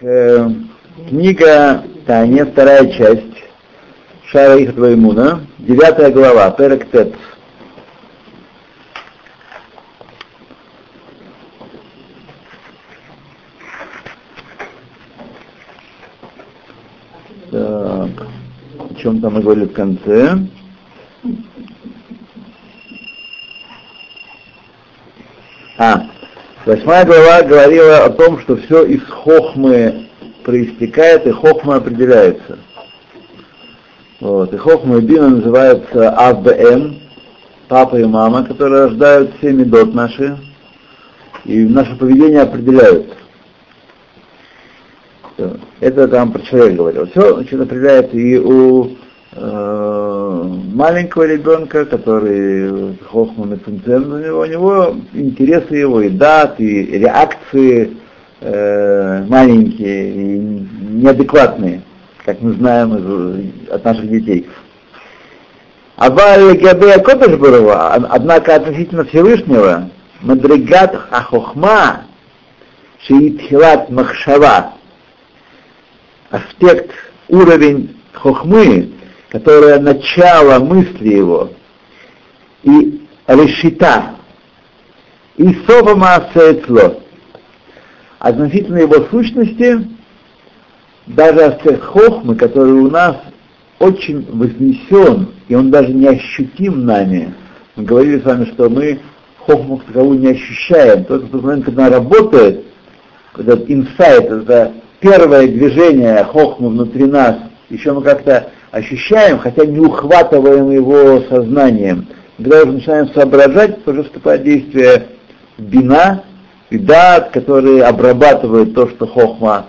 э, книга Таня, вторая часть, Шара их Двоемуна, девятая глава, Перек Тет. Так, о чем там мы говорили в конце? А, восьмая глава говорила о том, что все из хохмы проистекает, и хохма определяется. Вот. И хохма и бина называются АБМ, папа и мама, которые рождают все медот наши, и наше поведение определяют. Это там про человека говорил. Все значит, определяет и у маленького ребенка, который хохма меценцен, у него, у него интересы его и дат, и реакции э, маленькие и неадекватные, как мы знаем из, от наших детей. Аваль Габея Кодыш однако относительно Всевышнего, Мадригат Ахохма, Шиитхилат Махшава, аспект, уровень хохмы, которое начало мысли его, и решита, и соба маасаэтло, относительно его сущности, даже аспект хохмы, который у нас очень вознесен, и он даже не ощутим нами. Мы говорили с вами, что мы хохму как таковую не ощущаем. Только в тот момент, когда она работает, этот инсайт, это первое движение хохмы внутри нас, еще мы как-то ощущаем, хотя не ухватываем его сознанием. Когда уже начинаем соображать, уже вступает действие бина, и дат, которые обрабатывают то, что хохма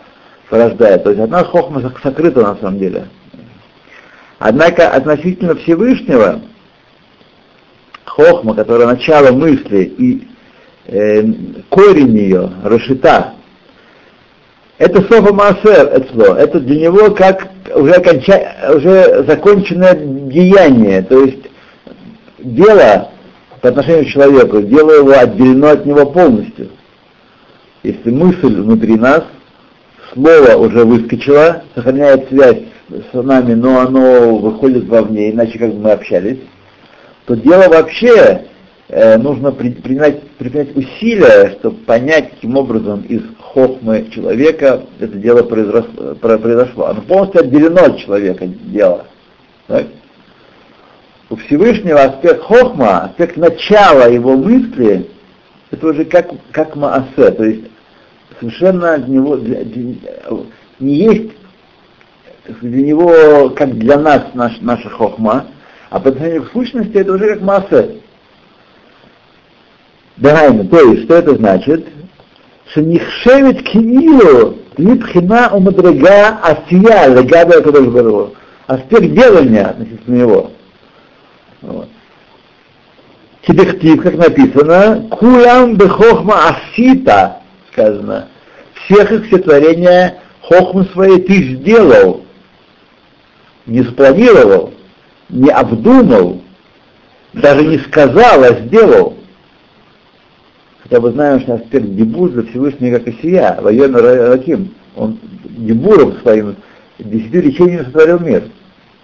порождает. То есть одна хохма сокрыта на самом деле. Однако относительно Всевышнего, хохма, которая начало мысли и э, корень ее, расшита, это софа маасер эцло, это для него как уже, оконча, уже законченное деяние, то есть дело по отношению к человеку, дело его отделено от него полностью. Если мысль внутри нас, слово уже выскочило, сохраняет связь с нами, но оно выходит вовне, иначе как бы мы общались, то дело вообще э, нужно при, принять, принять усилия, чтобы понять, каким образом из хохмы человека это дело произошло. произошло. Оно полностью отделено от человека дело. Так? У Всевышнего аспект хохма, аспект начала его мысли, это уже как, как маасе, то есть совершенно для него для, для, не есть для него, как для нас, наш, наша хохма, а по отношению к сущности это уже как масса. Дагайна, то есть, что это значит? שנכשבת כאילו מבחינה ומדרגה עשייה לגבי הקדוש ברוך הוא. Аспект делания относительно него. Вот. Тибехтив, как написано, кулам бехохма асита, сказано, всех их все творения хохмы свои ты сделал, не спланировал, не обдумал, даже не сказал, а сделал хотя бы знаем, что аспект дебур за Всевышний как Исия, воен Раким. Он дебуром своим десятью лечениями сотворил мир.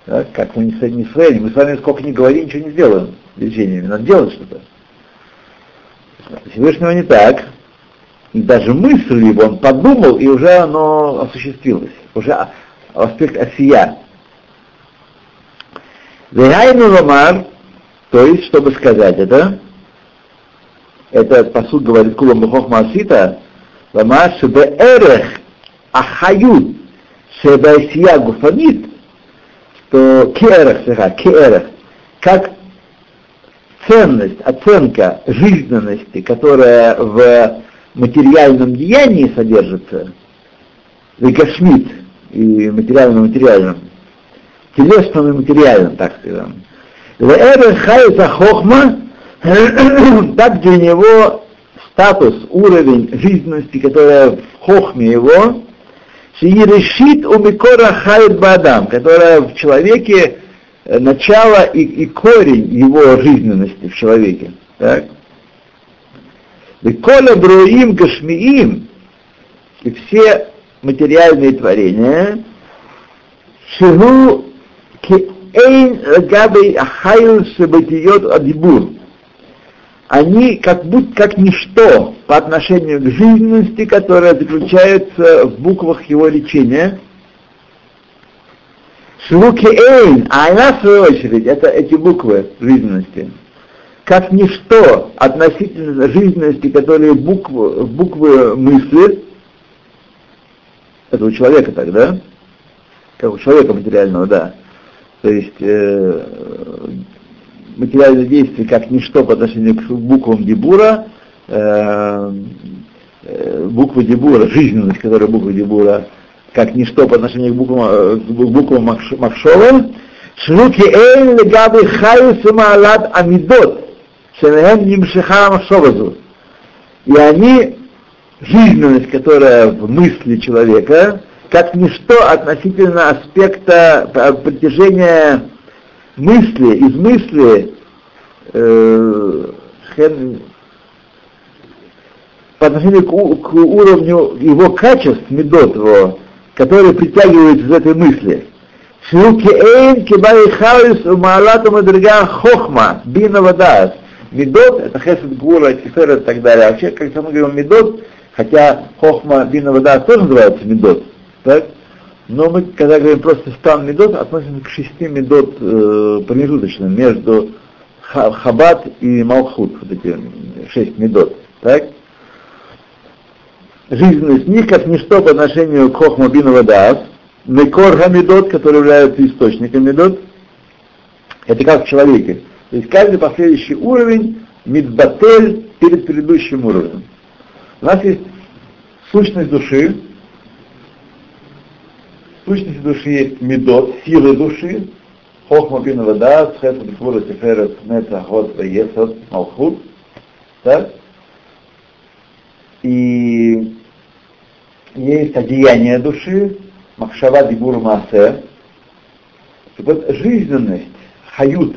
Да? Как мы не, не своими, мы с вами сколько ни говорим, ничего не сделаем лечениями, надо делать что-то. Всевышнего не так. И даже мысль его он подумал, и уже оно осуществилось. Уже аспект осия. Вегайну Ромар, то есть, чтобы сказать это, это посуд говорит Кулам Бухох Масита, Лама Шебеэрех Ахают Шебеэсия Гуфанит, что Керех, Керех, как ценность, оценка жизненности, которая в материальном деянии содержится, Вегашмит и материально-материальном, телесном и материальном, так скажем. Веэрех Хайта Хохма так для него статус, уровень жизненности, которая в хохме его, решит у Микора Хайд Бадам, которая в человеке э, начало и, и корень его жизненности в человеке. Так? Коля бруим гашмиим, и все материальные творения, шигу кеэйн габей ахайл шебатиот адибур. Они как будто как ничто по отношению к жизненности, которая заключается в буквах его лечения. Швуки Эйн, а она в свою очередь, это эти буквы жизненности. Как ничто относительно жизненности, которые буквы, буквы мысли, это у человека тогда, как у человека материального, да, то есть э, материальное действие как ничто по отношению к буквам Дебура, э, э, буквы Дебура, жизненность, которая буквы Дебура, как ничто по отношению к буквам, э, к буквам Махшова, Шлуки Эйн Легаби Хайус Маалад Амидот, Шенеем Нимшихарам Шобазу. И они, жизненность, которая в мысли человека, как ничто относительно аспекта притяжения мысли, из мысли э, по отношению к, к уровню его качеств, медот его, которые притягиваются из этой мысли. Шилуки эйн кибай хаус умалату мадрига хохма бина вадас. Медот, это хесед гура, тифер и так далее. Вообще, как мы говорим медот, хотя хохма бина вода тоже называется медот, так? Но мы, когда говорим просто стан медот, относимся к шести медот э, промежуточным между хабат и малхут, вот эти шесть медот, так? Жизненность них как ничто по отношению к хохма бина вода, мекор хамидот, который является источником медот, это как в человеке. То есть каждый последующий уровень мидбатель перед предыдущим уровнем. У нас есть сущность души, сущность души есть медот, силы души, хохма бин вода, схет бифура тиферет нета хот веесот малхут, так? И есть одеяние души, махшава дибур маасе, вот жизненность, хают,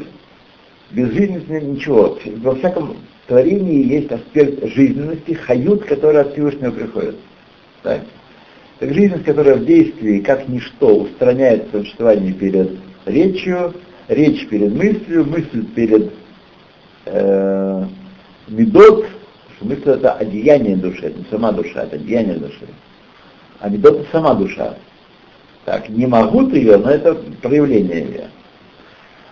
без жизненности ничего. Во всяком творении есть аспект жизненности, хают, который от Всевышнего приходит. Так? Так жизненность, которая в действии, как ничто, устраняет существование перед речью, речь перед мыслью, мысль перед э, медот, мысль это одеяние души, это не сама душа, это одеяние души. А медот это сама душа. Так, не могут ее, но это проявление ее.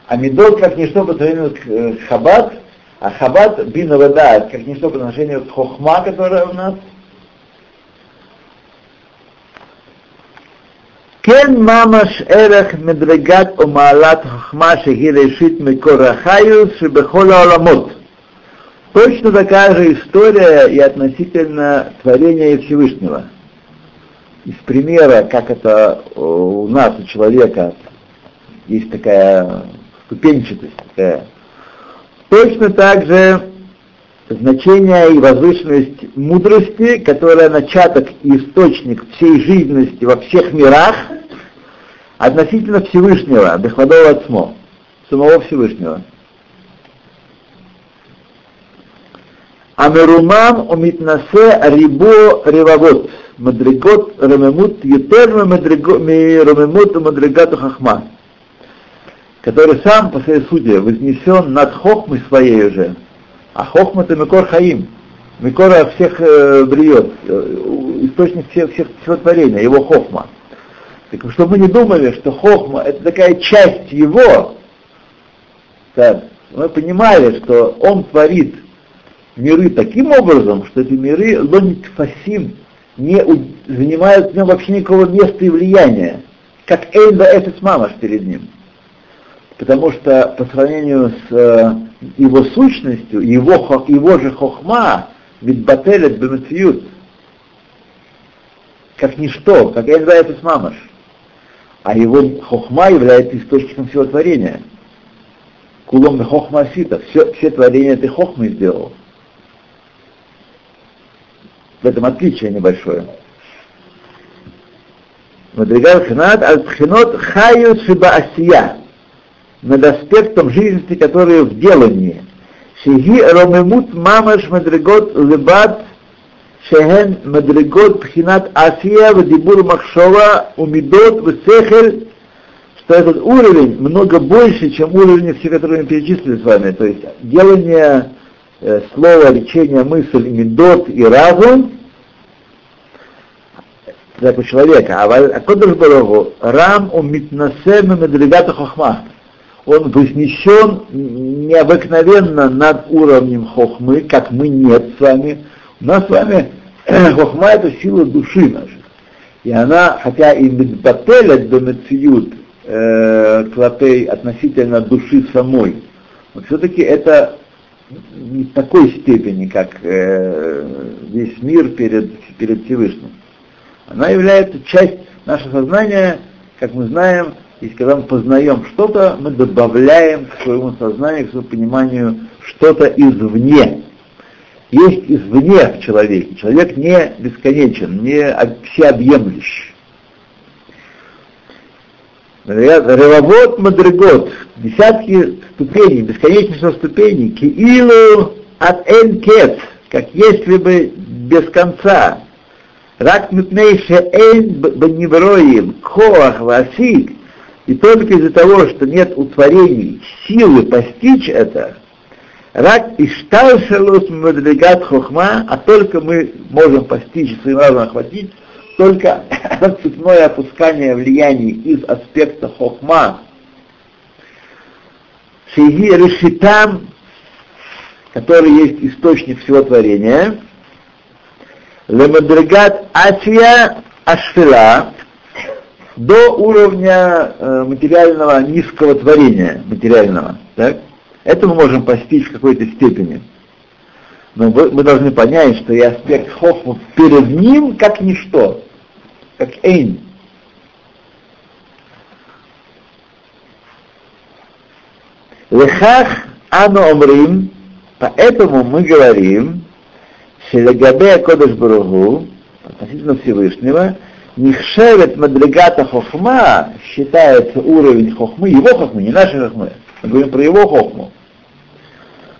А медот как ничто по отношению к э, хабат, а хабат бин вода как ничто по отношению к хохма, которая у нас. Кен мамаш эрех медрегат умалат хахма шеги решит микорахаю шебехола оламот. Точно такая же история и относительно творения Всевышнего. Из примера, как это у нас, у человека, есть такая ступенчатость такая. Точно так же значение и возвышенность мудрости, которая начаток и источник всей жизненности во всех мирах, относительно Всевышнего, Бехвадова Ацмо, самого Всевышнего. Амерумам умитнасе рибо ревавот, мадригот рамемут, ютер рамемут мадригату хахма который сам по своей сути вознесен над хохмой своей уже. А хохма это Микор Хаим, Микора всех э, бриет, э, источник всех, всех, всего творения, его хохма. Так чтобы мы не думали, что хохма это такая часть его, так, мы понимали, что он творит миры таким образом, что эти миры лонит фасим не занимают в нем вообще никакого места и влияния, как Эйнда Эфес Мамаш перед ним. Потому что по сравнению с э, его сущностью, его, его же хохма, ведь бателет бемецьют, как ничто, как Эльва это мамаш. А его хохма является источником всего творения. Кулом хохма асита. Все, все творения ты хохмы сделал. В этом отличие небольшое. Мадригал хнат аль тхинот хаю шиба асия над аспектом жизни, который в делании. Шиги ромемут мамаш мадригот лебат шехен мадригот пхинат асия в дебур махшова умидот высехель что этот уровень много больше, чем уровень все, которые мы перечислили с вами. То есть делание э, слова, лечение, мысль, медот и разум, так у человека. А, а Кодыш Барагу, рам у митнасем и медригата хохма. Он вознесен необыкновенно над уровнем хохмы, как мы нет с вами. У нас с вами хохма это сила души нашей. И она, хотя и мидбателет бемециют э, клапей относительно души самой, но все-таки это не в такой степени, как э, весь мир перед, перед Всевышним. Она является часть нашего сознания, как мы знаем, и когда мы познаем что-то, мы добавляем к своему сознанию, к своему пониманию что-то извне. Есть извне в человеке. Человек не бесконечен, не всеобъемлющий. Ревовод Мадригот, десятки ступеней, бесконечных ступеней, Киилу от Энкет, как если бы без конца. Рак мипней шеэн бневроим, коах васик, и только из-за того, что нет у творений силы постичь это, рак ишталшелус мадригат хохма, а только мы можем постичь, своим разумом охватить, только цепное опускание влияний из аспекта хохма, шиги решитам, который есть источник всего творения, лемадригат атия ашфила, до уровня э, материального низкого творения, материального. Так? Это мы можем постичь в какой-то степени. Но вы, мы должны понять, что и аспект хохма перед ним как ничто как эйн. Лехах ану омрим, поэтому мы говорим, Шелегабе Кодыш Баругу, относительно Всевышнего, Нихшевет Мадригата Хохма считается уровень Хохмы, его Хохмы, не нашей Хохмы. Мы говорим про его Хохму.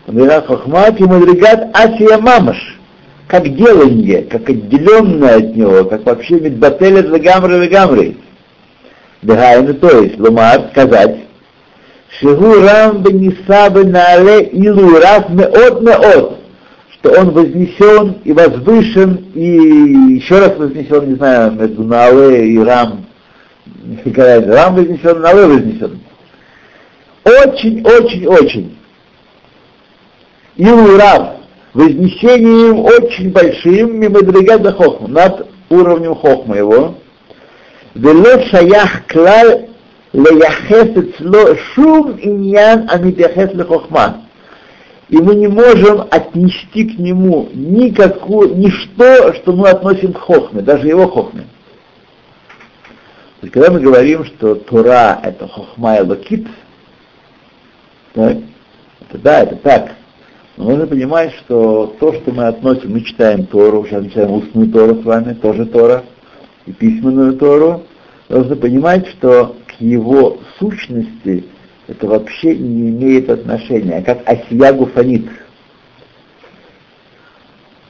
Мадригат Хохма, и Мадригат Асия Мамаш как делание, как отделенное от него, как вообще медбателя легамры легамры. Дыхайну, то есть, лумар, сказать, Шигу рам бенисабы наале илу раз меот меот, что он вознесен и возвышен, и еще раз вознесен, не знаю, между наале и рам, рам вознесен, наале вознесен. Очень, очень, очень. Илу рам, вознесением очень большим мимадригада хохма, над уровнем хохма его. ולא שייך כלל לייחס שום עניין המתייחס לחכמה. И мы не можем отнести к нему никакую, ничто, что мы относим к хохме, даже его хохме. То есть, когда мы говорим, что Тора это חכמה אלוקית, это да, это так. Но нужно понимать, что то, что мы относим, мы читаем Тору, сейчас мы читаем устную Тору с вами, тоже Тора, и письменную Тору, нужно понимать, что к его сущности это вообще не имеет отношения, а как осия гуфанит.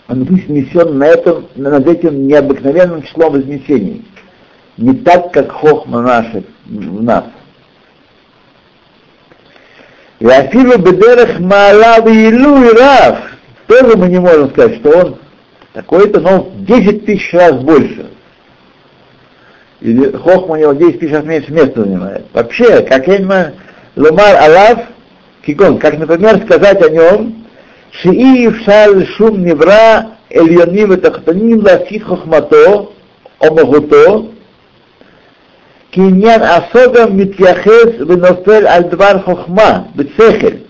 Он вознесен на этом, над этим необыкновенным числом вознесений. Не так, как хохма наших в нас. Вафилу бедерах маала и рав. Тоже мы не можем сказать, что он такой-то, но в 10 тысяч раз больше. Или хохма у него 10 тысяч раз меньше места занимает. Вообще, как я понимаю, лумар алав, кикон, как, например, сказать о нем, шии шал шум невра эльоним и тахтаним ласит хохмато, омагуто, киньян асога митьяхес венофель аль-двар хохма, бецехель.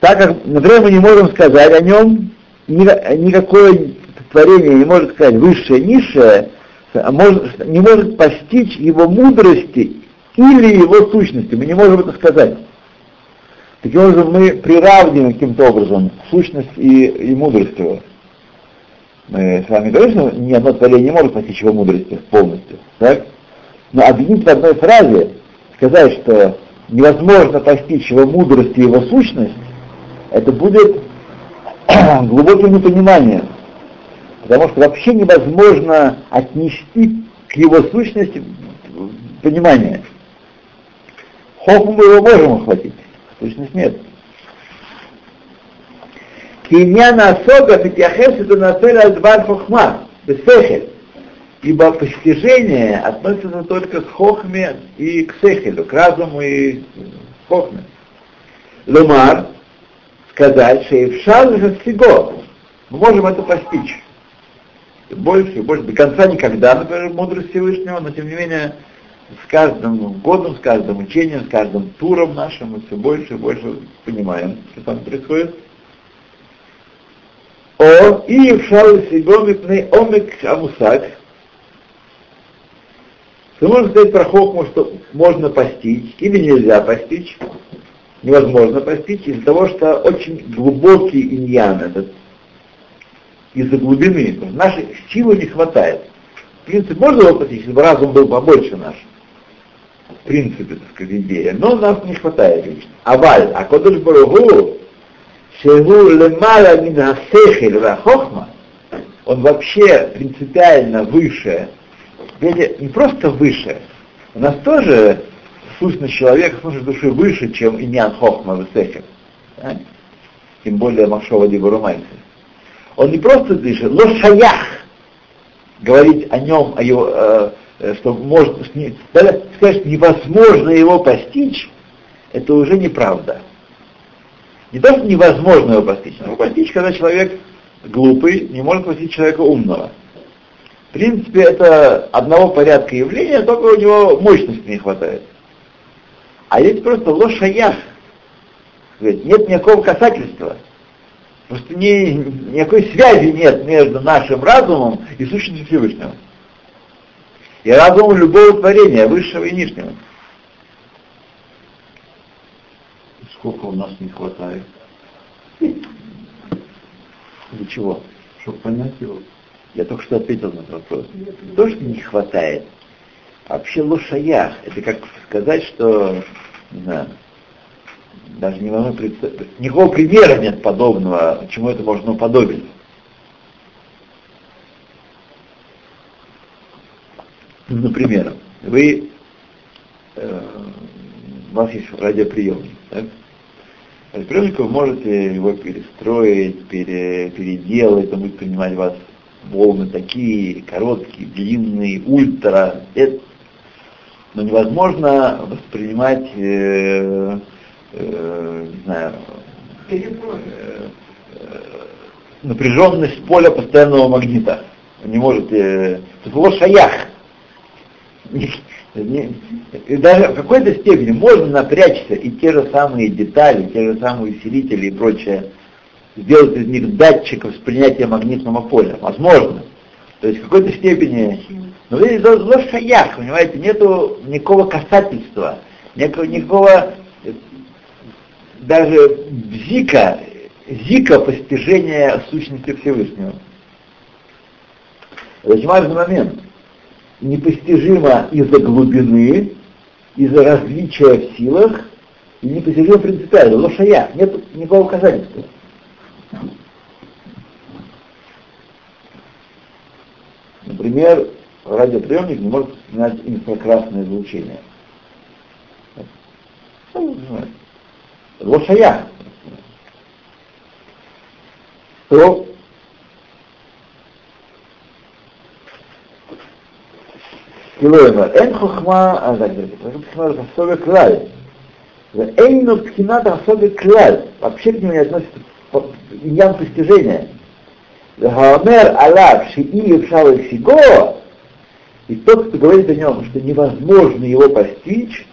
Так как, например, мы не можем сказать о нем, никакое творение не может сказать высшее, низшее, а может, не может постичь его мудрости или его сущности. Мы не можем это сказать. Таким образом, мы приравниваем каким-то образом сущность и, и мудрость его. Мы с вами говорим, что ни одно творение не может постичь его мудрости полностью. Так? Но объединить в одной фразе, сказать, что невозможно постичь его мудрость и его сущность, это будет глубоким непониманием. Потому что вообще невозможно отнести к его сущности понимание. Хохму мы его можем охватить, сущность нет. Киньяна особо Митяхес это нацель Альдбар Хохма, Бесехель. Ибо постижение относится только к хохме и к сехелю, к разуму и хохме. Лумар, сказать, что и в шалже всего мы можем это постичь. Больше больше. До конца никогда, например, мудрость Всевышнего, но тем не менее с каждым годом, с каждым учением, с каждым туром нашим мы все больше и больше понимаем, что там происходит. О, и в шалу сигоми пней омик амусак. Ты можешь сказать про хохму, что можно постичь или нельзя постичь невозможно постичь из-за того, что очень глубокий иньян этот, из-за глубины. Нашей силы не хватает. В принципе, можно его постичь, если бы разум был побольше наш. В принципе, так сказать, идея. Но нас не хватает лично. Аваль, а Кодыш Баругу, Шегу лемала минасехель хохма, он вообще принципиально выше, не просто выше, у нас тоже сущность человека, сущность души выше, чем иньян хохма высехер. Да? Тем более Машова Дибурумайса. Он не просто дышит, но шаях говорить о нем, о его, э что может, сказать, невозможно его постичь, это уже неправда. Не то, что невозможно его постичь, но постичь, когда человек глупый, не может постичь человека умного. В принципе, это одного порядка явления, только у него мощности не хватает. А есть просто лошаях. Нет никакого касательства. Просто ни, никакой связи нет между нашим разумом и сущностью Всевышнего. И разумом любого творения, высшего и нижнего. Сколько у нас не хватает? Для чего? Чтобы понять его. Я только что ответил на этот вопрос. То, что не хватает, вообще лошаях. Это как сказать, что не знаю, даже не могу представить, никакого примера нет подобного, чему это можно уподобить. Например, вы, э, у вас есть радиоприемник, так? Радиоприемник вы можете его перестроить, пере, переделать, он будет принимать вас волны такие, короткие, длинные, ультра. Это но невозможно воспринимать, э, э, не знаю, э, э, напряженность поля постоянного магнита. Не можете... Э, это было шаях. И даже в какой-то степени можно напрячься и те же самые детали, те же самые усилители и прочее, сделать из них датчик воспринятия магнитного поля. Возможно. То есть в какой-то степени но вы зло шаях, понимаете, нету никакого касательства, никакого, никакого даже зика, зика постижения сущности Всевышнего. Это очень важный момент. Непостижимо из-за глубины, из-за различия в силах, и непостижимо принципиально. Лошаях, нет никакого касательства. Например, радиоприемник не может снять инфракрасное излучение. Лошая. То Килоэмер, эн хохма, а так далее, пхинат хасове клаль. Эйну пхинат хасове клаль. Вообще к нему не относится иньян постижения. Гаомер алав шии евшал сиго, и тот, кто говорит о нем, что невозможно его постичь,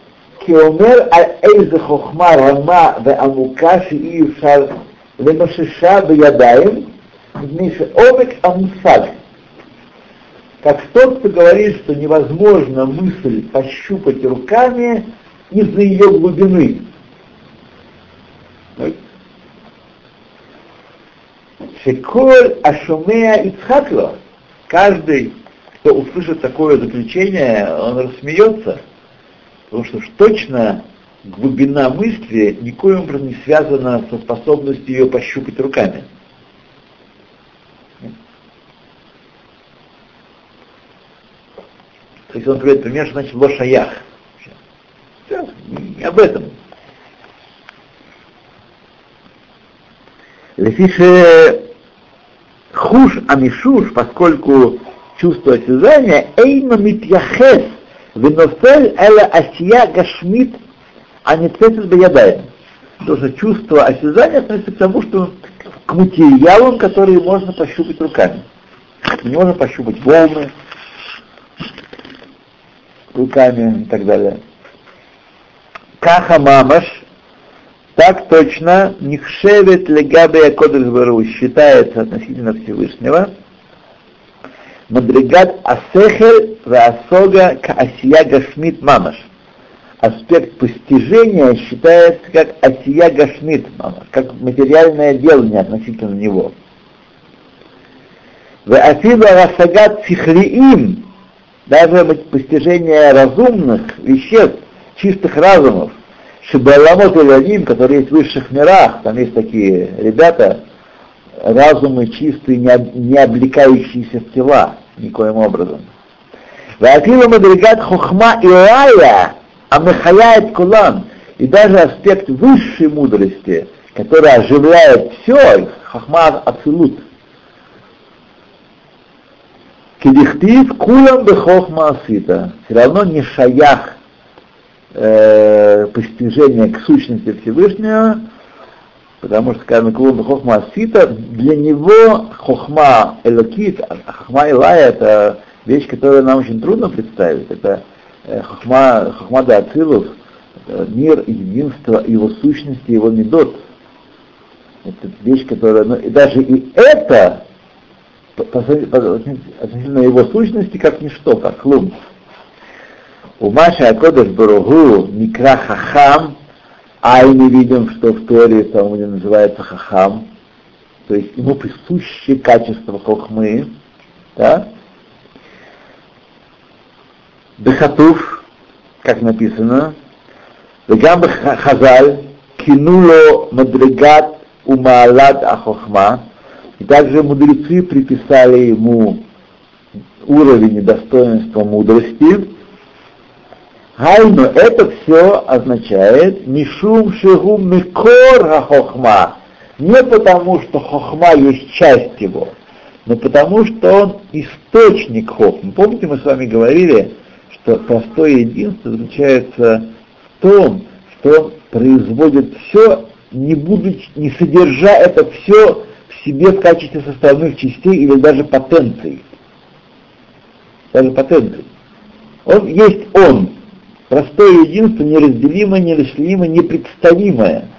киомер аль-эйзе хохма рама ве амукаши и юшар лемашиша биядаем, миша обек амусад. Как тот, кто говорит, что невозможно мысль пощупать руками из-за ее глубины. Шеколь ашумея ицхакло. Каждый кто услышит такое заключение, он рассмеется, потому что точно глубина мысли никоим образом не связана со способностью ее пощупать руками. То есть он приводит пример, что значит лошаях. Все, не об этом. Лефише хуш амишуш, поскольку чувство осязания, эйма митьяхес, венофель эла асия гашмит, а не цецет беядаем. Потому что чувство осязания относится к тому, что к материалам, которые можно пощупать руками. Не можно пощупать волны руками и так далее. Каха мамаш, так точно, нихшевет легабе кодекс бару считается относительно Всевышнего, Мадригат асехель ваасога каасия гашмит мамаш. Аспект постижения считается как асия гашмит мамаш, как материальное делание относительно него. Ваасила расагат даже постижение разумных веществ, чистых разумов, Шибаламот Иланим, которые есть в высших мирах, там есть такие ребята, разумы чистые, не облекающиеся в тела никоим образом. Ваатила Мадригат Хохма Илая, Амехаяет Кулан, и даже аспект высшей мудрости, который оживляет все, Хохма Абсолют. Кедихтив Кулам Бехохма Асита, все равно не шаях э, постижения к сущности Всевышнего, потому что, сказано, Кулун Хохма Асита, для него Хохма Элокит, Хохма Илая это вещь, которую нам очень трудно представить. Это э, Хохма, Хохма да Ацилус, мир, единство, его сущности, его медот. Это вещь, которая, ну, и даже и это относительно его сущности, как ничто, как лун. У Маша Акодыш Баругу Микра Хахам, а и мы видим, что в Торе там где называется Хахам, то есть ему присуще качество хохмы, да? Бехатуф, как написано, Вегам Хазаль, кинуло мадригат умаалад ахохма, и также мудрецы приписали ему уровень и достоинство мудрости, Гайну, это все означает Мишум Шигу Микор Хохма. Не потому, что Хохма есть часть его, но потому, что он источник Хохмы. Помните, мы с вами говорили, что простое единство заключается в том, что он производит все, не, будучи, не содержа это все себе в качестве составных частей или даже потенций. Даже потенций. Он есть он, Простое единство неразделимое, неразделимое, непредставимое.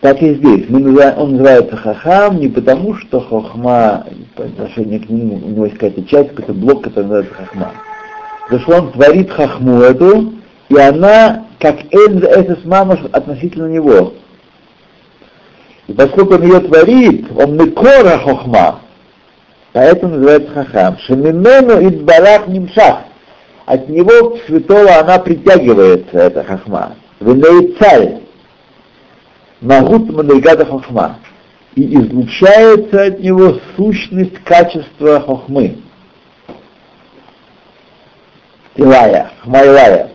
Так и здесь. Мы называем, он называется хахам не потому, что хохма по отношению к нему, у него есть какая-то часть, какой-то блок, который называется хахма. Потому что он творит хахму эту, и она как энз эсэс мамаш относительно него. И поскольку он ее творит, он мекора хохма, Поэтому называется хахам. Шемимену и барах нимшах. От него святого она притягивается, эта хахма. Веней царь. Магут Мадригата хохма. И излучается от него сущность качества хохмы. Илая, хохма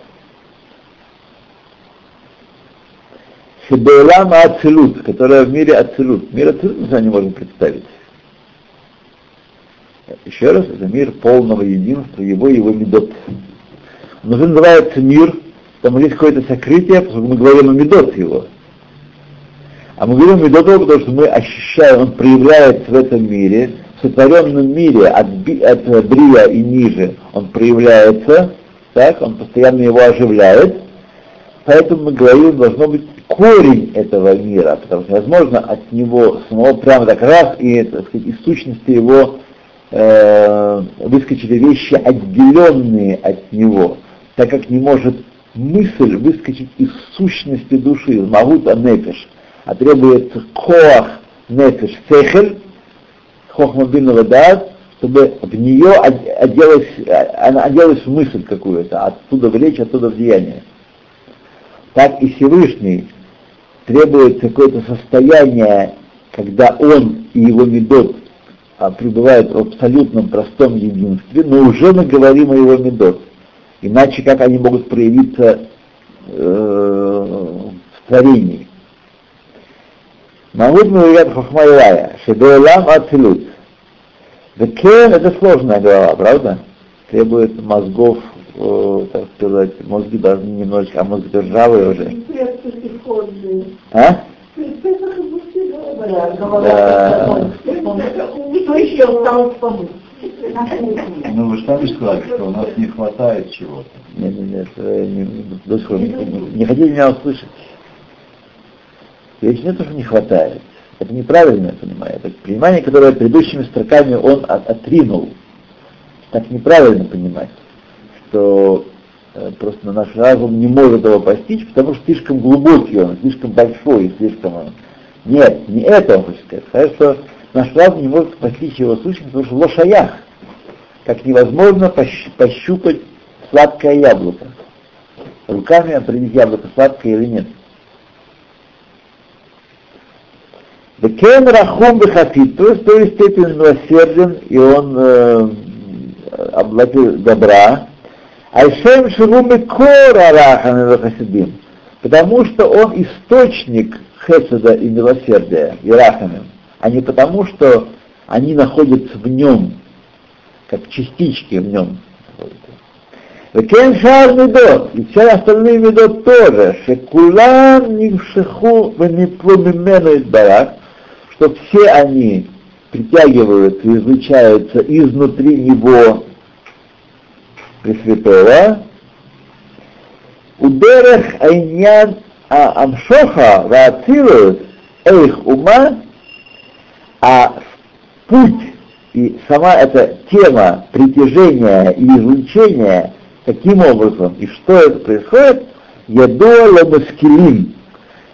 Илая. Шебейлама Ацелут, которая в мире Ацелут. Мир Ацелут мы не можем представить. Еще раз, это мир полного единства, его и его медот. Он уже называется мир, там есть какое-то сокрытие, потому что мы говорим о медот его. А мы говорим медот его, потому что мы ощущаем, он проявляется в этом мире, в сотворенном мире от, от Брия и ниже он проявляется, так, он постоянно его оживляет, поэтому мы говорим, должно быть корень этого мира, потому что невозможно от него самого прямо так раз и, так сказать, из сущности его э, выскочили вещи, отделенные от него, так как не может мысль выскочить из сущности души, из магута нефиш, а требуется коах нефиш сехель, хохмабинного дат, чтобы в нее оделась, она оделась в мысль какую-то, оттуда влечь, оттуда влияние. Так и Всевышний требуется какое-то состояние, когда он и его медот а, пребывают в абсолютном простом единстве, но уже мы говорим о его медот. Иначе как они могут проявиться э, в творении? Мамуд Мурият Хохмайлая, Шедоэлам Ацилут. Векен это сложная голова, правда? Требует мозгов, э, так сказать, мозги должны немножечко, а мозги ржавые уже. А? Да. Что еще осталось помыть? Ну вы же сами сказали, что у нас не хватает чего-то. Нет, нет, нет, не, до сих пор не, не, не хотели меня услышать. Речь не то, что не хватает. Это неправильно, я понимаю. Это понимание, которое предыдущими строками он от, отринул. Так неправильно понимать, что э, просто наш разум не может его постичь, потому что слишком глубокий он, слишком большой, слишком он. Нет, не это он хочет сказать. Сказать, что наш разум не может постичь его сущность, потому что лошаях, как невозможно пощупать сладкое яблоко. Руками определить яблоко сладкое или нет. Бекен рахум бехатит, то есть в той степени милосерден, и он э, обладатель добра. Айшем ширумы кора рахами хасидим, потому что он источник хеседа и милосердия, и а не потому, что они находятся в нем, как частички в нем. Векен шар медот, и все остальные медот тоже, шекулам нимшиху вениплу мимену из барак, что все они притягиваются и излучаются изнутри него Пресвятого, Удерех Айнян Амшоха Ваацилус Эйх Ума, а путь и сама эта тема притяжения и излучения, каким образом и что это происходит, Ядуа Ламаскилим,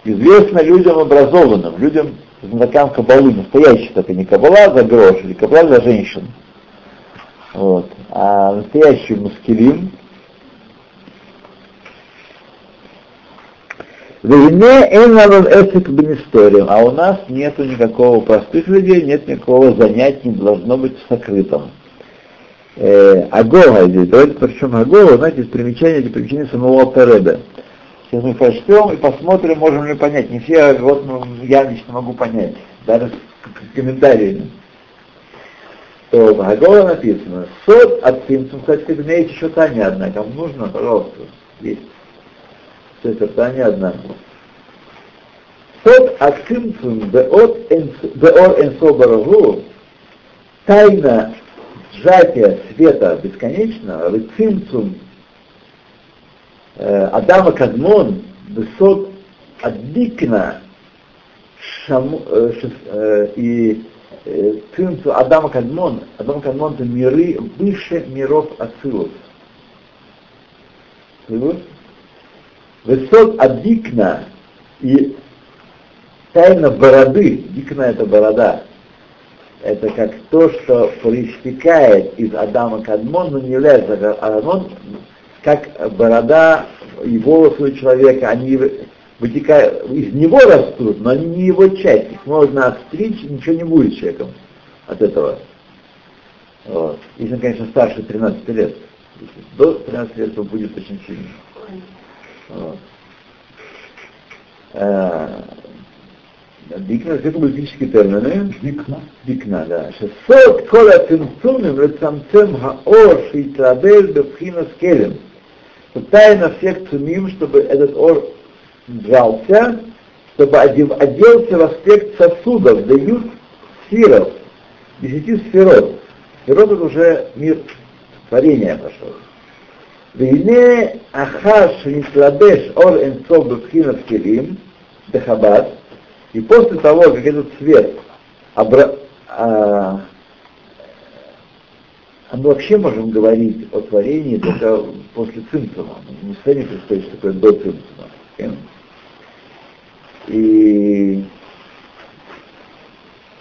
известно людям образованным, людям знакам кабалы, настоящий это не кабала за грош или кабала за женщин. Вот. А настоящий мускилим а у нас нету никакого простых людей, нет никакого занятия, не должно быть сокрытым. Э, Агога здесь, давайте причем Агога, знаете, из примечания, это примечание самого Переда. Сейчас мы прочтем и посмотрим, можем ли понять. Не все, вот ну, я лично могу понять, даже с комментариями. То в Агора написано, сот от Симпсом, кстати, есть еще Таня одна, кому нужно, пожалуйста, есть. Есть это не одна. Сот ацимцум беор энсобарагу, тайна сжатия света бесконечного, рецимцум э, Адама Кадмон, высот Аддикна э, э, и цинцу Адама Кадмон, Адам Кадмон это миры выше миров Ацилус. Высот Адикна и тайна бороды, дикна это борода, это как то, что проистекает из Адама Кадмон, но не является Адамон, как борода и волосы у человека, они вытекая, из него растут, но они не его часть. Их можно отстричь, ничего не будет человеком от этого. Вот. Если он, конечно, старше 13 лет. До 13 лет он будет очень сильным. Вот. Э, Дикна, это политические термины. Дикна. Дикна, да. Шестьсот кола цинцумим рецамцем хаор шитрабель бепхина скелем. Тайна всех цумим, чтобы этот ор сжался, чтобы оделся в аспект сосудов, дают сферов, десяти сферот. Сферот это уже мир творения пошел. והנה אחר שנתלבש אור אינסוף בבחינת כלים, בחב"ד, и после того, как этот свет обра... а... а мы вообще можем говорить о творении только после цимцума. Мы не сами представить, что такое до цимцума. И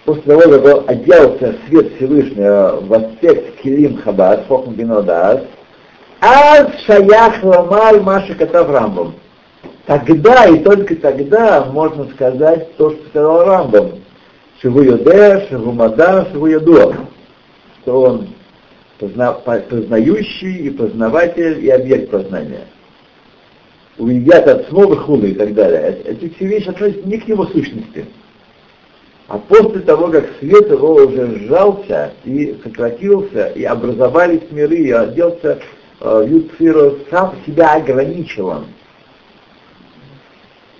после того, как оделся свет Всевышнего в аспект Килим Хабад, Хохм Бинодас, Аз шаях ламаль Маша Катав Рамбам. Тогда и только тогда можно сказать то, что сказал Рамбам. Шигу Йоде, Шигу Мада, Шигу Ядуа. Что он позна, познающий и познаватель и объект познания. Увидят от снова худы и так далее. Эти все вещи относятся не к его сущности. А после того, как свет его уже сжался и сократился, и образовались миры, и оделся э, сам себя ограничил он.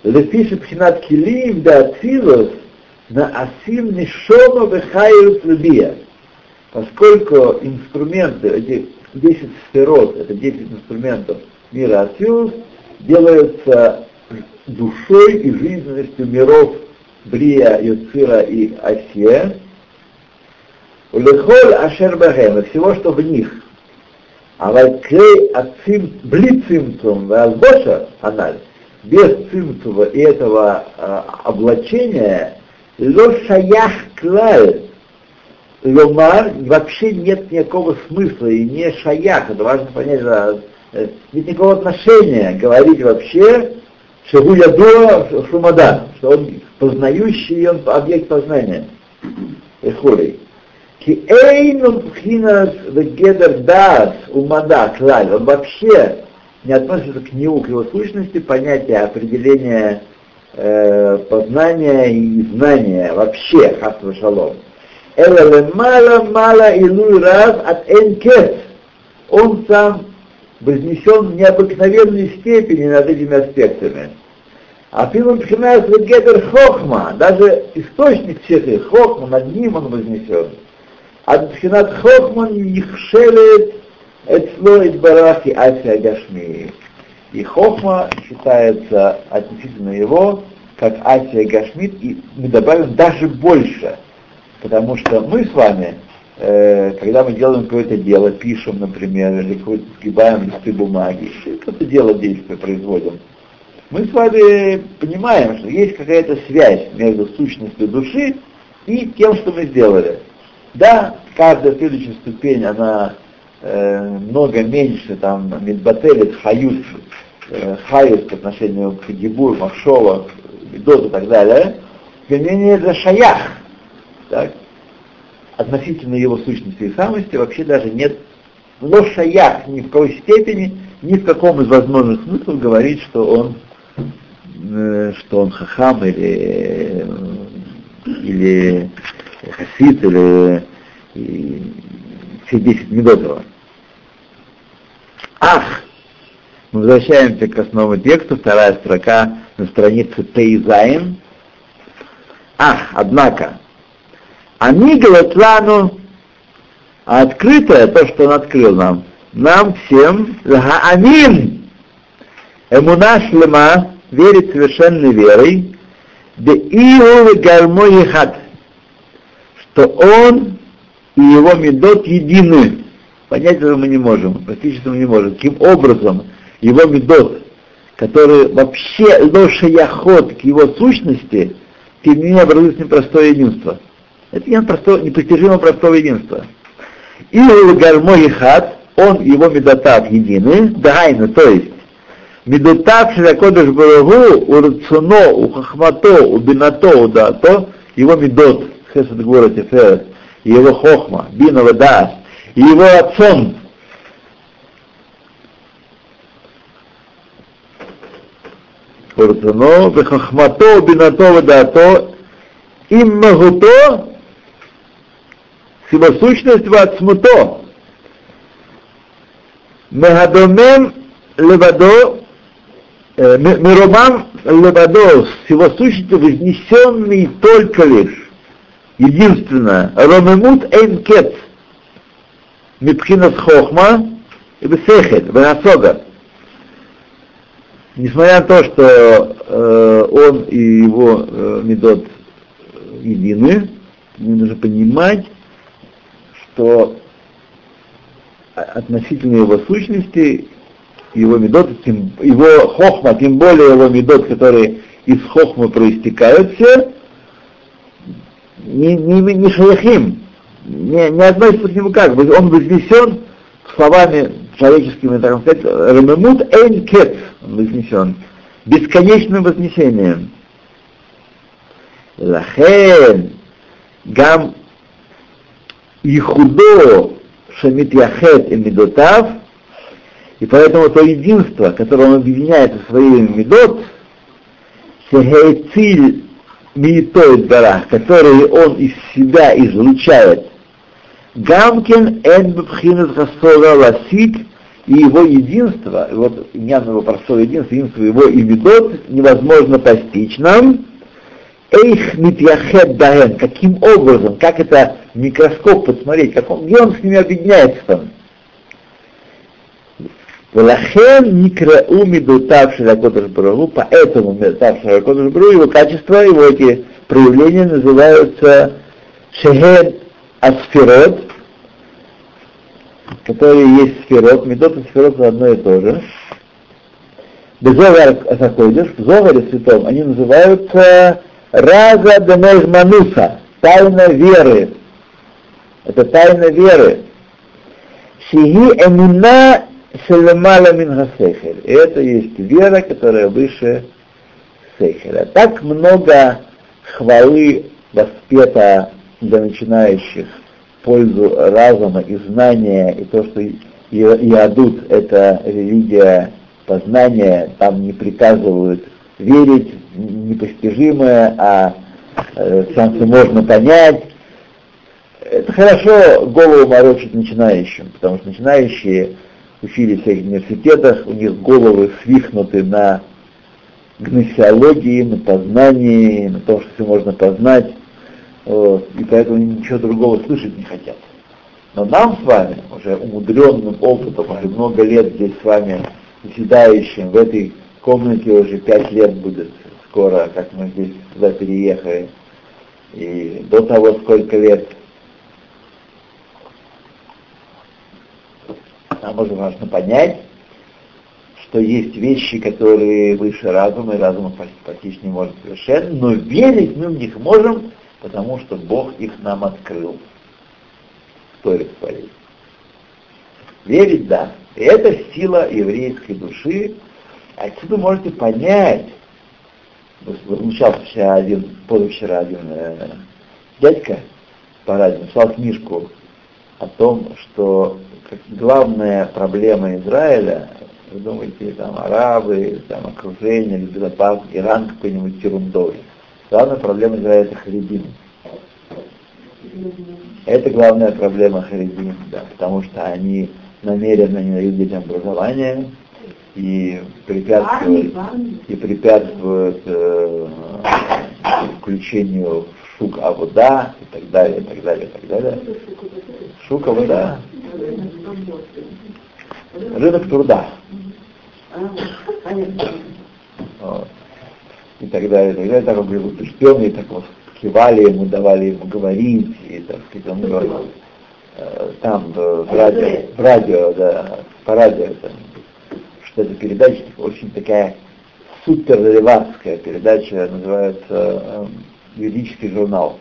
Лефиши пхинат килим да ацилус на асим нишома вехайрус лебия. Поскольку инструменты, эти 10 сферот, это 10 инструментов мира Ацилус, делаются душой и жизненностью миров Брия, Юцира и Асия, Улехоль Ашер Бахем, всего, что в них. А вайкрей ацим, бли цимцум, вазбоша, аналь, без цимцува и этого э, облачения, ло шаях клаль, ломар, вообще нет никакого смысла и не шаях, это важно понять, нет никакого отношения говорить вообще, Шагу ядуа шумада, что он познающий, он объект познания. Эхолей. Ки эйну пхинас вегедер дас умада клаль. Он вообще не относится к нему, к его сущности, понятие определения э, познания и знания вообще, хасва шалом. Эла мала мала илуй раз от энкет. Он сам вознесен в необыкновенной степени над этими аспектами. А Пилон Пхинас Гедер Хохма, даже источник всех их, Хохма, над ним он вознесен. А Пхинат Хохма Нихшелет Эцло Барахи Асия Гашми. И Хохма считается относительно его, как Асия Гашмит, и мы добавим даже больше, потому что мы с вами Э, когда мы делаем какое-то дело, пишем, например, или сгибаем листы бумаги, какое-то дело, действие производим, мы с вами понимаем, что есть какая-то связь между сущностью души и тем, что мы сделали. Да, каждая следующая ступень, она э, много меньше, там, медбателит, хаюс, э, хаюс по отношению к Гибур, Махшова, Медот и так далее, тем не менее это шаях. Так? Относительно его сущности и самости вообще даже нет лошаях ни в какой степени, ни в каком из возможных смыслов говорить, что он э, что он хахам или или хасид или и, все десять медотова. Ах! Мы возвращаемся к основному тексту, вторая строка на странице Тейзайн. Ах, однако, они а открытое, то, что он открыл нам, нам всем, амин, эмуна шлема, верить совершенной верой, да иу гармой хат, что он и его медот едины. Понять этого мы не можем, практически мы не можем. Каким образом его медот, который вообще лошаяход к его сущности, тем не менее образует непростое единство. Это не просто, непостижимо простого единства. И гармой хат, он его медотав едины, дайна, то есть медотав широкодыш барагу, урцуно, бинато, у дато, его медот, хесед гвора теферес, его хохма, бина вадас, его отцом, урцуно, вехахмато, бинато, вадато, им магуто, Симосущность вацмуто. Мехадомем левадо, Миромам левадо, с его сущностью вознесенный только лишь, единственное, Ромемут энкет, Мипхинас хохма и бесехет, венасога. Несмотря на то, что э, он и его э, медот едины, нужно понимать, что относительно его сущности, его медот, его хохма, тем более его медот, которые из хохмы проистекают все, не, не, не шаяхим, не, не относится к нему как, он вознесен словами человеческими, так сказать, ремемут эйн кет, он вознесен, бесконечным вознесением. Лахен, Гам Ихудо Шамит Яхет и Медотав, и поэтому то единство, которое он объединяет со своими Медот, Сегейциль Миитоид Барах, который он из себя излучает, Гамкин Энбхинес Хасора Ласик, и его единство, вот именно его простое единство, его и Медот невозможно постичь нам, Эйх митьяхет даэн, каким образом, как это микроскоп посмотреть, как он, где он с ними объединяется там. Влахен микроу медутав широкодыш брагу, поэтому медутав широкодыш брагу, его качества, его эти проявления называются шехен асферот, которые есть сферот, медот и сферот одно и то же. Безовар заходишь, в Зогаре святом они называются Раза Денежмануса, тайна веры. Это тайна веры. Сиги эмина шелемала мин И это есть вера, которая выше сейхеля. Так много хвалы воспета для начинающих пользу разума и знания, и то, что Иадут — это религия познания, там не приказывают верить в непостижимое, а э, шансы можно понять. Это хорошо голову морочить начинающим, потому что начинающие учились в университетах, у них головы свихнуты на гносеологии, на познании, на том, что все можно познать, вот, и поэтому ничего другого слышать не хотят. Но нам с вами, уже умудренным опытом, уже много лет здесь с вами, заседающим в этой комнате уже пять лет будет скоро, как мы здесь сюда переехали. И до того сколько лет. Нам уже важно понять, что есть вещи, которые выше разума, и разума постичь не может совершенно, но верить мы в них можем, потому что Бог их нам открыл. Кто их своей. Верить, да. И это сила еврейской души, Отсюда можете понять, возмущался вчера один, позавчера один э, дядька по радио, написал книжку о том, что главная проблема Израиля, вы думаете, там арабы, там окружение, безопасность, Иран какой-нибудь ерундой. Главная проблема Израиля это харидим. Это главная проблема харидим, да, потому что они намеренно не дают детям образования, и препятствует, и препятствует э, включению в шук авода и так далее, и так далее, и так далее. Шук авода. Рынок труда. Вот. И так далее, и так далее. Так он был убежден, и так вот кивали ему, давали ему говорить, и так сказать, он говорил, э, там в радио, в радио, да, по радио там, что эта передача очень такая супер релевантская передача, называется э, юридический журнал.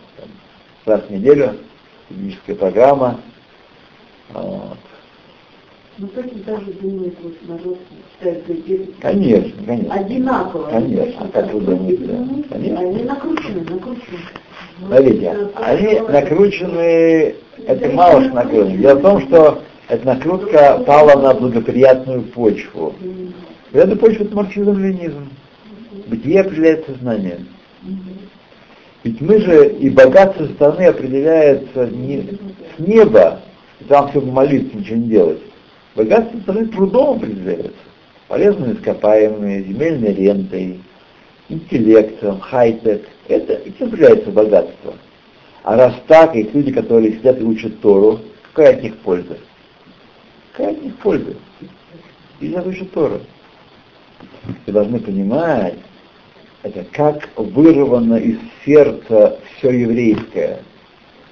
Раз в неделю, юридическая программа. Вот. Ну, так даже думает, вот народ считает, Конечно, конечно. Одинаково. Конечно, а как вы думаете? Конечно. Они накручены, накручены. Смотрите, они накручены, это мало что накручены. Дело в том, что эта накрутка пала на благоприятную почву. Эта почва это марксизм-ленизм. Бытие определяет сознание. Ведь мы же и богатство страны определяется не с неба, там все молиться, ничего не делать. Богатство страны трудом определяется. Полезными ископаемыми, земельной рентой, интеллектом, хай-тек. Это этим определяется богатство. А раз так, есть люди, которые сидят и учат Тору, какая от них польза? Какая от них польза? Нельзя учат Тору. Вы должны понимать, это как вырвано из сердца все еврейское.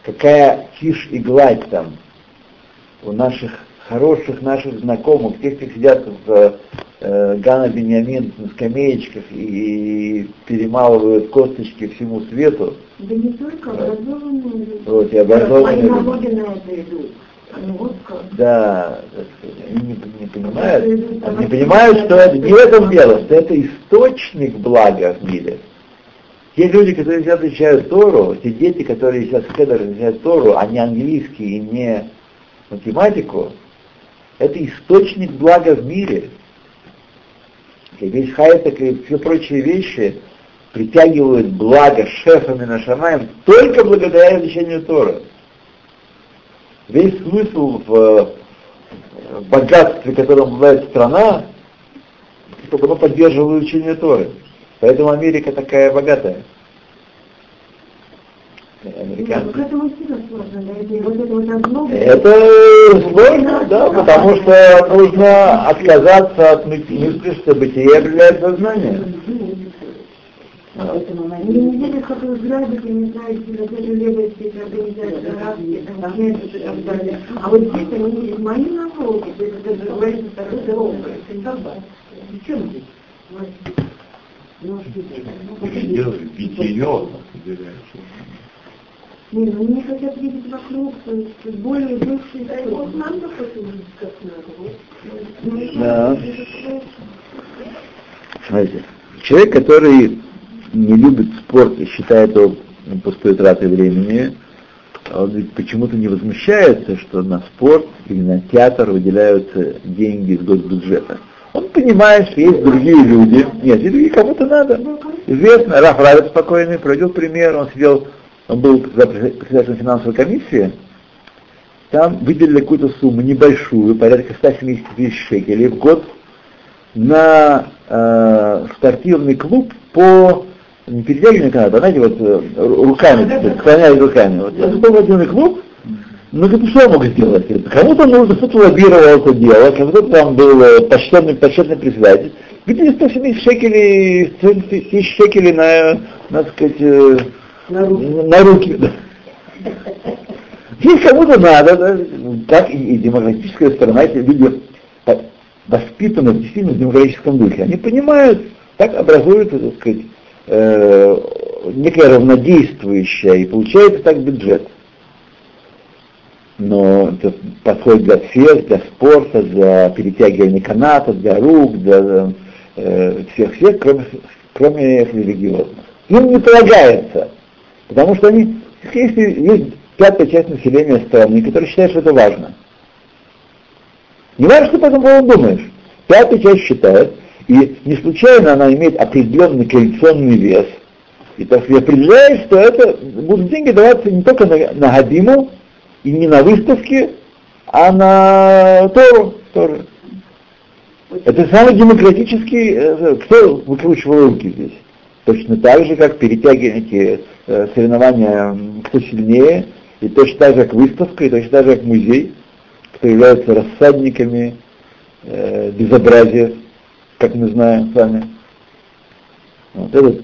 Какая тишь и гладь там у наших хороших наших знакомых, тех, кто сидят в э, Гана Беньямин на скамеечках и, и перемалывают косточки всему свету. Да не только образованные Вот, и образованные Они налоги на это идут. Да, не, не понимают, не понимают, что это не в этом дело, что это источник блага в мире. Те люди, которые сейчас изучают Тору, те дети, которые сейчас хедер изучают Тору, а не английский и не математику, это источник блага в мире. И весь хайтек и все прочие вещи притягивают благо שפע מן השמים только благодаря изучению Тора. Весь смысл в богатстве, которым обладает страна, чтобы оно поддерживало учение Торы. Поэтому Америка такая богатая. Американцы. Это сложно, да, потому что нужно отказаться от мысли, что бытие является знанием. Поэтому они не видят, как вы грабите, не знаете, даже левые организации арабские, там, и так далее. А вот здесь они видят мои налоги, то есть это говорится второй дорогой. В чем здесь? Битие не, ну они хотят видеть вокруг, то есть более высший Да, вот нам хотим видеть как надо. Да. Смотрите, человек, который не любит спорт и считает его пустой тратой времени, он ведь почему-то не возмущается, что на спорт или на театр выделяются деньги из госбюджета. Он понимает, что есть другие люди. Нет, и кому-то надо. Известно, Раф Равец спокойный, проводил пример, он сидел, он был председателем финансовой комиссии, там выделили какую-то сумму небольшую, порядка 170 тысяч шекелей в год, на э, спортивный клуб по не перетягивание каната, знаете, вот э, руками, склоняясь руками. Вот это был один клуб, ну это что мог сделать? Кому-то нужно, кто-то лоббировал это дело, кому-то там был э, почетный, почетный председатель. Где 170 шекелей, тысяч шекелей на, надо сказать, э, на руки. На руки да. Если кому-то надо, да, так и, и демократическая сторона, эти люди воспитаны действительно в демократическом духе, они понимают, так образуется, так сказать, э, некое равнодействующее, и получается так бюджет. Но это подходит для всех, для спорта, для перетягивания каната, для рук, для э, всех-всех, кроме, кроме религиозных. Им не полагается, потому что они, если есть пятая часть населения страны, которая считает, что это важно. Не важно, что по этому поводу думаешь. Пятая часть считает, и не случайно она имеет определенный коррекционный вес. И так сказать, определяет, что это будут деньги даваться не только на, на Гадиму и не на выставке, а на Тору тоже. Это самый демократический, э, кто выкручивал руки здесь? Точно так же, как перетягивание э, соревнования, кто сильнее, и точно так же, как выставка, и точно так же, как музей, кто являются рассадниками э, безобразия как мы знаем с вами. Вот этот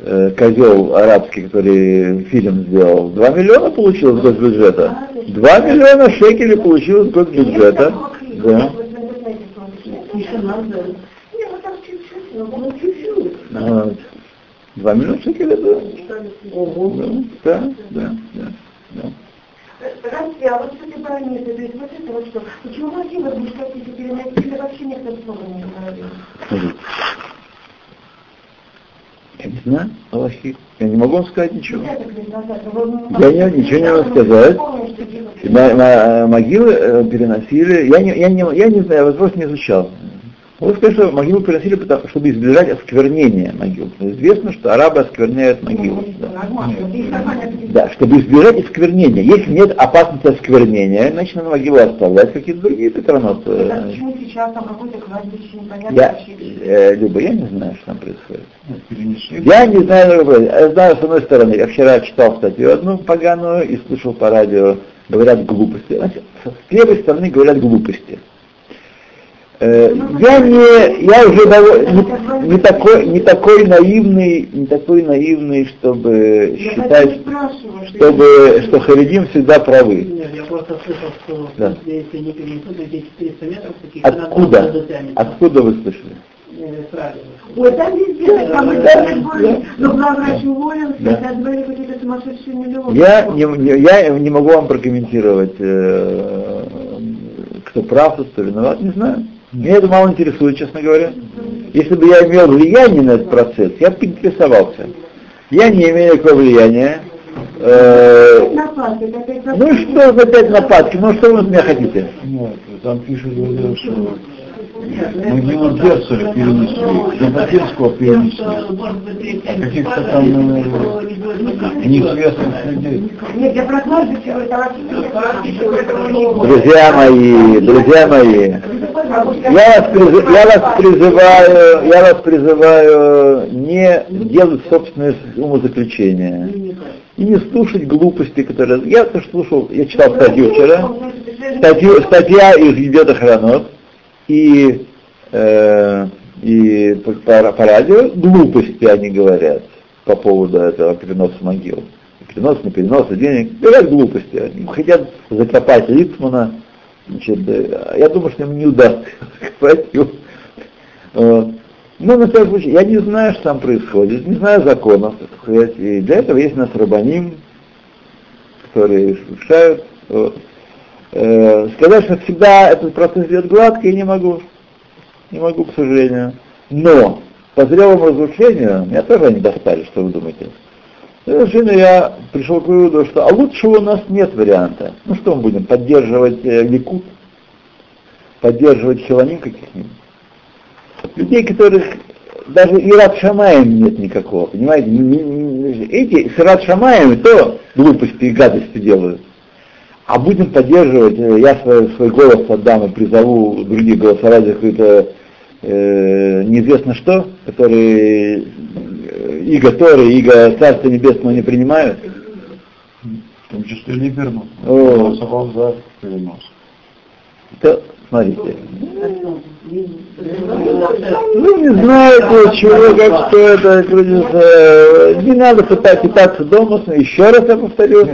э, козел арабский, который фильм сделал, 2 миллиона получил с госбюджета. 2 миллиона шекелей получил с госбюджета. Да. Вот. 2 миллиона шекелей, да. Да, да, да. да. Здравствуйте, а вот с этой больницей, то есть вот это вот что, почему Владимир вы хотите переносить, или вообще никто слова не говорил? Я не знаю, Аллахи. Я не могу вам сказать ничего. Я, я не, ничего не могу сказать. На, на могилы э, переносили. Я не, я, не, я не знаю, вопрос не изучал. Можно сказать, что могилу приносили, чтобы избежать осквернения могил. Известно, что арабы оскверняют могилу. Да. да, чтобы избежать осквернения. Если нет опасности осквернения, значит надо могилу оставлять, какие-то другие патроноты. А почему сейчас там какой-то кладбище непонятно? Я, э, Люба, я не знаю, что там происходит. Я не знаю, я знаю, с одной стороны, я вчера читал статью одну поганую и слышал по радио, говорят глупости. Значит, с левой стороны говорят глупости. Э, я не, я уже не, не такой, не такой наивный, не такой наивный, чтобы я считать, чтобы, что Харидим всегда правы. Нет, я просто слышал, что да. если не перенесут эти 400 метров, таких Откуда? Откуда вы слышали? Э, Ой, там везде, там и да, но главврач уволился, отдали какие-то сумасшедшие миллионы. Я не, я не могу вам прокомментировать, э, кто прав, кто виноват, не знаю. Меня это мало интересует, честно говоря. Если бы я имел влияние на этот процесс, я бы интересовался. Я не имею никакого влияния. Э, ну и что опять нападки? Ну что вы от меня хотите? Нет, там пишут, говорят, что Могилу Герцога перенесли, Запотинского перенесли, а каких-то там э, неизвестных людей. Друзья мои, друзья мои, я вас, приз- я вас призываю, я вас призываю не делать собственные умозаключения и не слушать глупости, которые... Я тоже слушал, я читал статью вчера, статью, статья из Едета Хранот, и, э, и по, по- радио глупости они говорят по поводу этого переноса могил. Перенос, не перенос, денег. Говорят глупости. Они хотят закопать Литмана. Значит, э, я думаю, что им не удастся закопать его. Ну, на всякий случай, я не знаю, что там происходит, не знаю законов, так сказать, и для этого есть у нас рабаним, которые решают. Вот. Э, сказать, что всегда этот процесс идет гладко, я не могу. Не могу, к сожалению. Но по зрелому разрушению, меня тоже они достали, что вы думаете. Совершенно я пришел к выводу, что а лучшего у нас нет варианта. Ну что мы будем, поддерживать э, Ликут? Поддерживать Хилоним каких-нибудь? Людей, которых даже и Рад Шамаем нет никакого, понимаете? Эти с Рад Шамаем то глупости и гадости делают. А будем поддерживать, э, я свой, свой голос отдам и призову других голосовать за какое-то э, неизвестно что, которые э, Иго Торы, Иго Царства Небесного не принимают. В том числе Либерман. Голосовал за перенос. Смотрите. Ну, не знаете, чего, как что это, крутится. Не надо пытаться питаться домыслом, еще раз я повторю,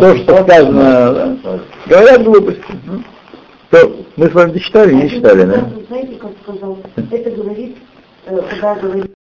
то, что сказано, говорят глупости. То мы с вами читали, не читали, да? Знаете, как сказал, это говорит, э, когда говорит